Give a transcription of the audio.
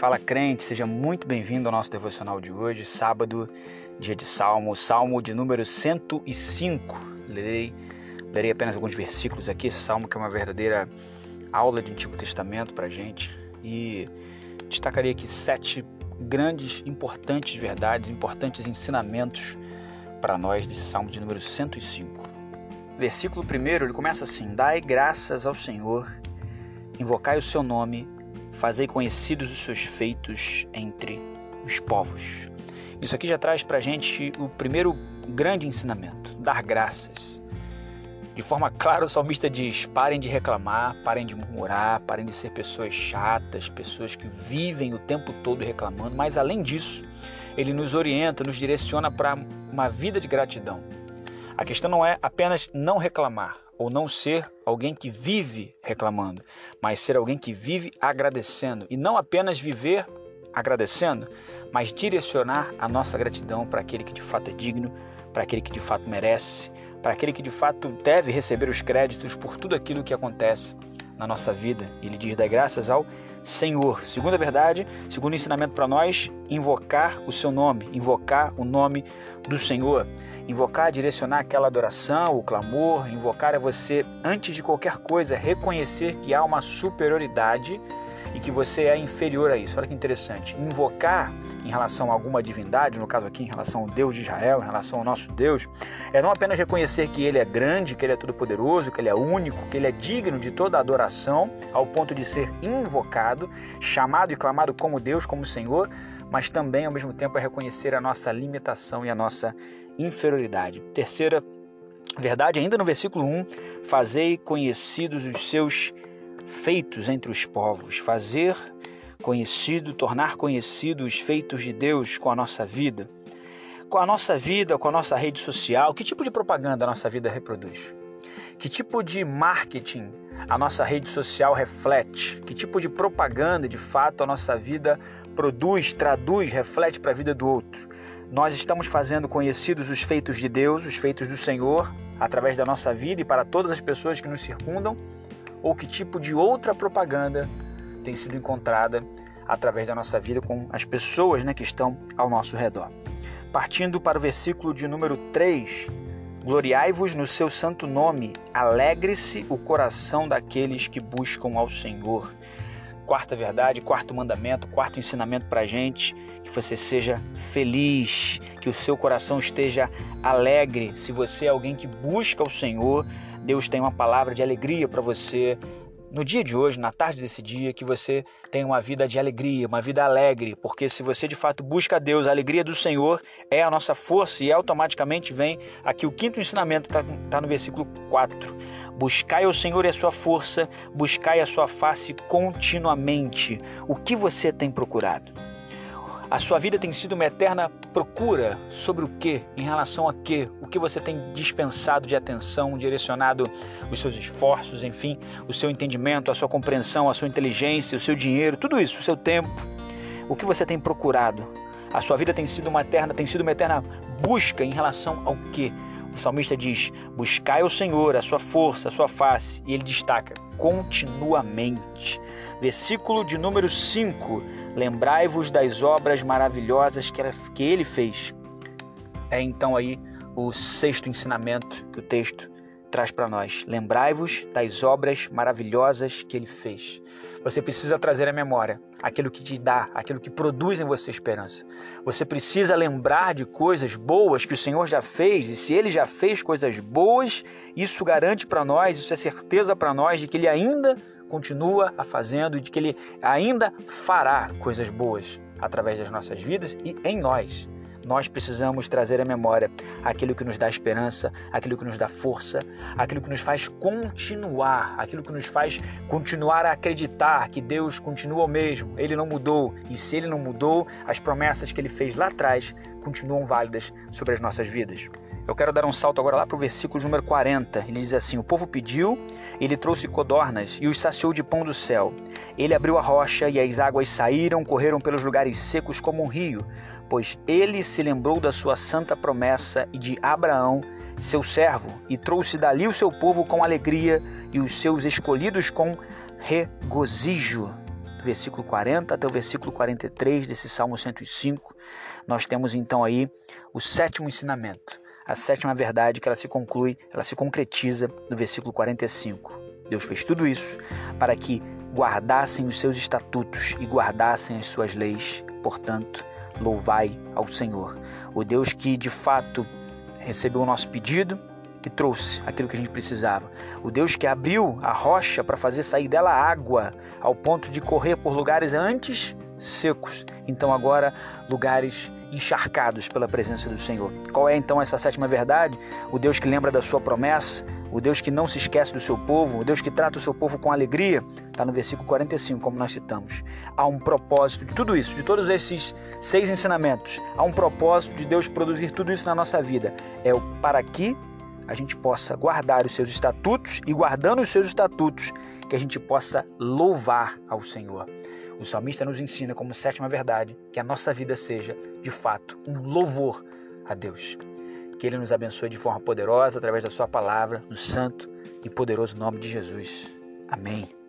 Fala crente, seja muito bem-vindo ao nosso devocional de hoje, sábado, dia de Salmo, Salmo de número 105. Lerei, lerei apenas alguns versículos aqui, esse salmo que é uma verdadeira aula de Antigo Testamento para gente e destacaria aqui sete grandes, importantes verdades, importantes ensinamentos para nós desse salmo de número 105. Versículo 1, ele começa assim: Dai graças ao Senhor, invocai o seu nome fazei conhecidos os seus feitos entre os povos. Isso aqui já traz para a gente o primeiro grande ensinamento: dar graças. De forma clara, o salmista diz: parem de reclamar, parem de murmurar, parem de ser pessoas chatas, pessoas que vivem o tempo todo reclamando, mas além disso, ele nos orienta, nos direciona para uma vida de gratidão. A questão não é apenas não reclamar ou não ser alguém que vive reclamando, mas ser alguém que vive agradecendo. E não apenas viver agradecendo, mas direcionar a nossa gratidão para aquele que de fato é digno, para aquele que de fato merece, para aquele que de fato deve receber os créditos por tudo aquilo que acontece na nossa vida. Ele diz: dá graças ao Senhor. Segunda verdade, segundo ensinamento para nós, invocar o seu nome, invocar o nome do Senhor. Invocar, direcionar aquela adoração, o clamor, invocar é você, antes de qualquer coisa, reconhecer que há uma superioridade e que você é inferior a isso. Olha que interessante. Invocar em relação a alguma divindade, no caso aqui em relação ao Deus de Israel, em relação ao nosso Deus, é não apenas reconhecer que ele é grande, que ele é todo-poderoso, que ele é único, que ele é digno de toda adoração, ao ponto de ser invocado, chamado e clamado como Deus, como Senhor, mas também ao mesmo tempo é reconhecer a nossa limitação e a nossa inferioridade. Terceira verdade, ainda no versículo 1, fazei conhecidos os seus feitos entre os povos, fazer conhecido, tornar conhecido os feitos de Deus com a nossa vida. Com a nossa vida, com a nossa rede social, que tipo de propaganda a nossa vida reproduz? Que tipo de marketing a nossa rede social reflete? Que tipo de propaganda, de fato, a nossa vida produz, traduz, reflete para a vida do outro? Nós estamos fazendo conhecidos os feitos de Deus, os feitos do Senhor, através da nossa vida e para todas as pessoas que nos circundam? Ou que tipo de outra propaganda tem sido encontrada através da nossa vida com as pessoas né, que estão ao nosso redor. Partindo para o versículo de número 3, Gloriai-vos no seu santo nome, alegre-se o coração daqueles que buscam ao Senhor. Quarta verdade, quarto mandamento, quarto ensinamento para a gente, que você seja feliz, que o seu coração esteja alegre. Se você é alguém que busca o Senhor, Deus tem uma palavra de alegria para você no dia de hoje, na tarde desse dia, que você tenha uma vida de alegria, uma vida alegre, porque se você de fato busca a Deus, a alegria do Senhor é a nossa força e automaticamente vem aqui o quinto ensinamento, está tá no versículo 4. Buscai o Senhor e a sua força, buscai a sua face continuamente. O que você tem procurado? A sua vida tem sido uma eterna procura sobre o que, em relação a que, o que você tem dispensado de atenção, direcionado os seus esforços, enfim, o seu entendimento, a sua compreensão, a sua inteligência, o seu dinheiro, tudo isso, o seu tempo. O que você tem procurado? A sua vida tem sido uma eterna, tem sido uma eterna busca em relação ao que? O salmista diz: Buscai o Senhor, a sua força, a sua face. E ele destaca: continuamente. Versículo de número 5: Lembrai-vos das obras maravilhosas que ele fez. É então aí o sexto ensinamento que o texto traz para nós. Lembrai-vos das obras maravilhosas que ele fez. Você precisa trazer à memória aquilo que te dá, aquilo que produz em você esperança. Você precisa lembrar de coisas boas que o Senhor já fez, e se ele já fez coisas boas, isso garante para nós, isso é certeza para nós de que ele ainda continua a fazendo e de que ele ainda fará coisas boas através das nossas vidas e em nós nós precisamos trazer à memória aquilo que nos dá esperança, aquilo que nos dá força, aquilo que nos faz continuar, aquilo que nos faz continuar a acreditar que Deus continua o mesmo, Ele não mudou. E se Ele não mudou, as promessas que Ele fez lá atrás continuam válidas sobre as nossas vidas. Eu quero dar um salto agora lá para o versículo número 40. Ele diz assim: O povo pediu, ele trouxe codornas e os saciou de pão do céu. Ele abriu a rocha e as águas saíram, correram pelos lugares secos como um rio pois ele se lembrou da sua santa promessa e de Abraão, seu servo, e trouxe dali o seu povo com alegria e os seus escolhidos com regozijo. do versículo 40 até o versículo 43 desse Salmo 105, nós temos então aí o sétimo ensinamento, a sétima verdade que ela se conclui, ela se concretiza no versículo 45. Deus fez tudo isso para que guardassem os seus estatutos e guardassem as suas leis. Portanto, louvai ao Senhor, o Deus que de fato recebeu o nosso pedido e trouxe aquilo que a gente precisava. O Deus que abriu a rocha para fazer sair dela água, ao ponto de correr por lugares antes secos, então agora lugares encharcados pela presença do Senhor. Qual é então essa sétima verdade? O Deus que lembra da sua promessa, o Deus que não se esquece do seu povo, o Deus que trata o seu povo com alegria, está no versículo 45, como nós citamos. Há um propósito de tudo isso, de todos esses seis ensinamentos. Há um propósito de Deus produzir tudo isso na nossa vida. É o para que a gente possa guardar os seus estatutos e, guardando os seus estatutos, que a gente possa louvar ao Senhor. O salmista nos ensina, como sétima verdade, que a nossa vida seja, de fato, um louvor a Deus. Que Ele nos abençoe de forma poderosa através da Sua palavra, no santo e poderoso nome de Jesus. Amém.